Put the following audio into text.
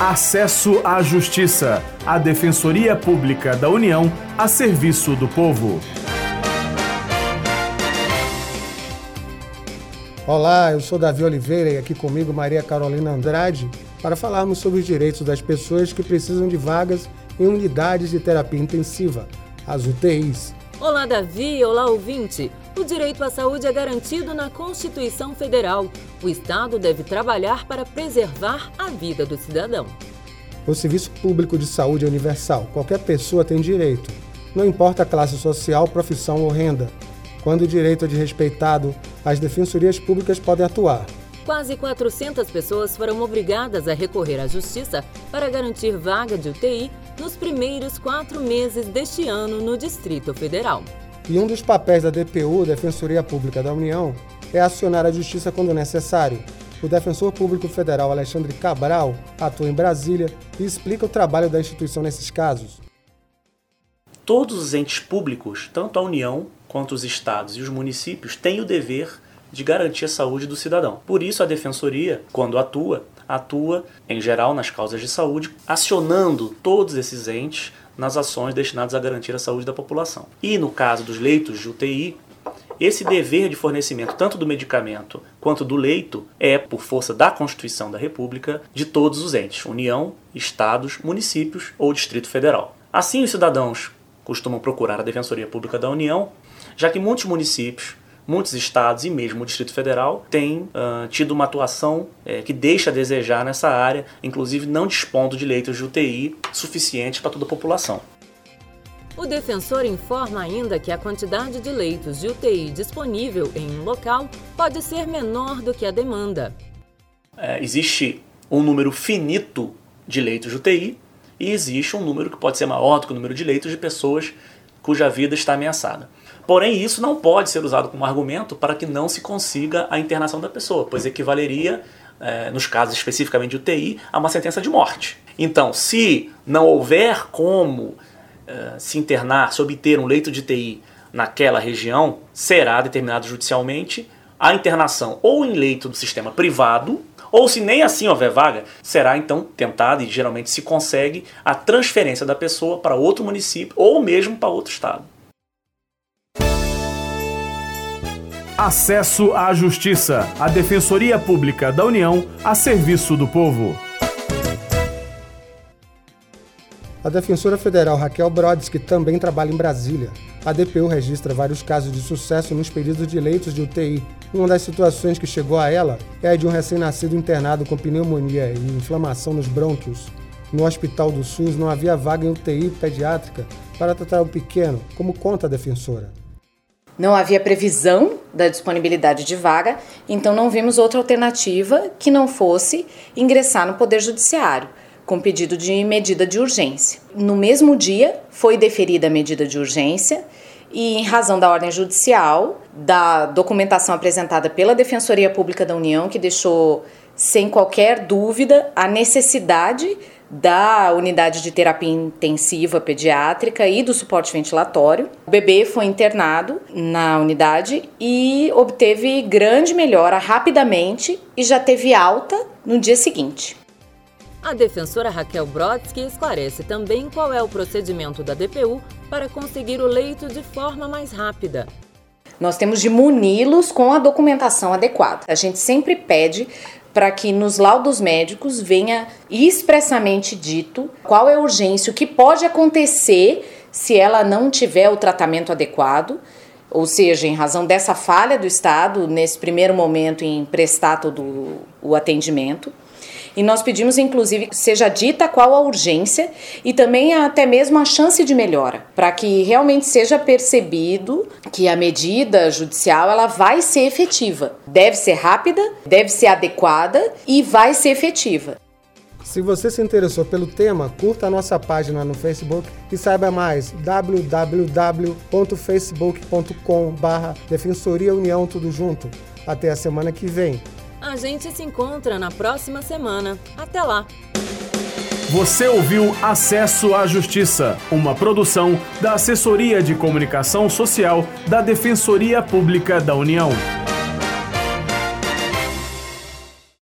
Acesso à Justiça, a Defensoria Pública da União a serviço do povo. Olá, eu sou Davi Oliveira e aqui comigo Maria Carolina Andrade para falarmos sobre os direitos das pessoas que precisam de vagas em unidades de terapia intensiva, as UTIs. Olá, Davi. Olá, ouvinte. O direito à saúde é garantido na Constituição Federal. O Estado deve trabalhar para preservar a vida do cidadão. O serviço público de saúde é universal. Qualquer pessoa tem direito. Não importa a classe social, profissão ou renda. Quando o direito é desrespeitado, as defensorias públicas podem atuar. Quase 400 pessoas foram obrigadas a recorrer à justiça para garantir vaga de UTI nos primeiros quatro meses deste ano no Distrito Federal. E um dos papéis da DPU, Defensoria Pública da União, é acionar a justiça quando necessário. O defensor público federal Alexandre Cabral atua em Brasília e explica o trabalho da instituição nesses casos. Todos os entes públicos, tanto a União quanto os estados e os municípios, têm o dever de garantir a saúde do cidadão. Por isso, a defensoria, quando atua, atua, em geral, nas causas de saúde, acionando todos esses entes nas ações destinadas a garantir a saúde da população. E no caso dos leitos de UTI, esse dever de fornecimento, tanto do medicamento quanto do leito, é, por força da Constituição da República, de todos os entes, União, Estados, municípios ou Distrito Federal. Assim, os cidadãos costumam procurar a Defensoria Pública da União, já que muitos municípios muitos estados e mesmo o Distrito Federal têm uh, tido uma atuação é, que deixa a desejar nessa área, inclusive não dispondo de leitos de UTI suficientes para toda a população. O defensor informa ainda que a quantidade de leitos de UTI disponível em um local pode ser menor do que a demanda. É, existe um número finito de leitos de UTI e existe um número que pode ser maior do que o número de leitos de pessoas cuja vida está ameaçada. Porém, isso não pode ser usado como argumento para que não se consiga a internação da pessoa, pois equivaleria, é, nos casos especificamente de UTI, a uma sentença de morte. Então, se não houver como é, se internar, se obter um leito de UTI naquela região, será determinado judicialmente a internação ou em leito do sistema privado, ou se nem assim houver vaga, será então tentada e geralmente se consegue a transferência da pessoa para outro município ou mesmo para outro estado. Acesso à Justiça, a Defensoria Pública da União a serviço do povo. A defensora federal Raquel Brodsky também trabalha em Brasília. A DPU registra vários casos de sucesso nos pedidos de leitos de UTI. Uma das situações que chegou a ela é a de um recém-nascido internado com pneumonia e inflamação nos brônquios. No Hospital do SUS não havia vaga em UTI pediátrica para tratar o pequeno, como conta a defensora. Não havia previsão da disponibilidade de vaga, então não vimos outra alternativa que não fosse ingressar no Poder Judiciário com pedido de medida de urgência. No mesmo dia, foi deferida a medida de urgência e, em razão da ordem judicial, da documentação apresentada pela Defensoria Pública da União, que deixou sem qualquer dúvida a necessidade da unidade de terapia intensiva pediátrica e do suporte ventilatório. O bebê foi internado na unidade e obteve grande melhora rapidamente e já teve alta no dia seguinte. A defensora Raquel Brodsky esclarece também qual é o procedimento da DPU para conseguir o leito de forma mais rápida. Nós temos de muni-los com a documentação adequada. A gente sempre pede para que nos laudos médicos venha expressamente dito qual é a urgência, o que pode acontecer se ela não tiver o tratamento adequado, ou seja, em razão dessa falha do Estado, nesse primeiro momento, em prestar todo o atendimento. E nós pedimos, inclusive, que seja dita qual a urgência e também até mesmo a chance de melhora, para que realmente seja percebido que a medida judicial ela vai ser efetiva. Deve ser rápida, deve ser adequada e vai ser efetiva. Se você se interessou pelo tema, curta a nossa página no Facebook e saiba mais www.facebook.com/barra Defensoria União Tudo Junto. Até a semana que vem. A gente se encontra na próxima semana. Até lá! Você ouviu Acesso à Justiça, uma produção da Assessoria de Comunicação Social da Defensoria Pública da União.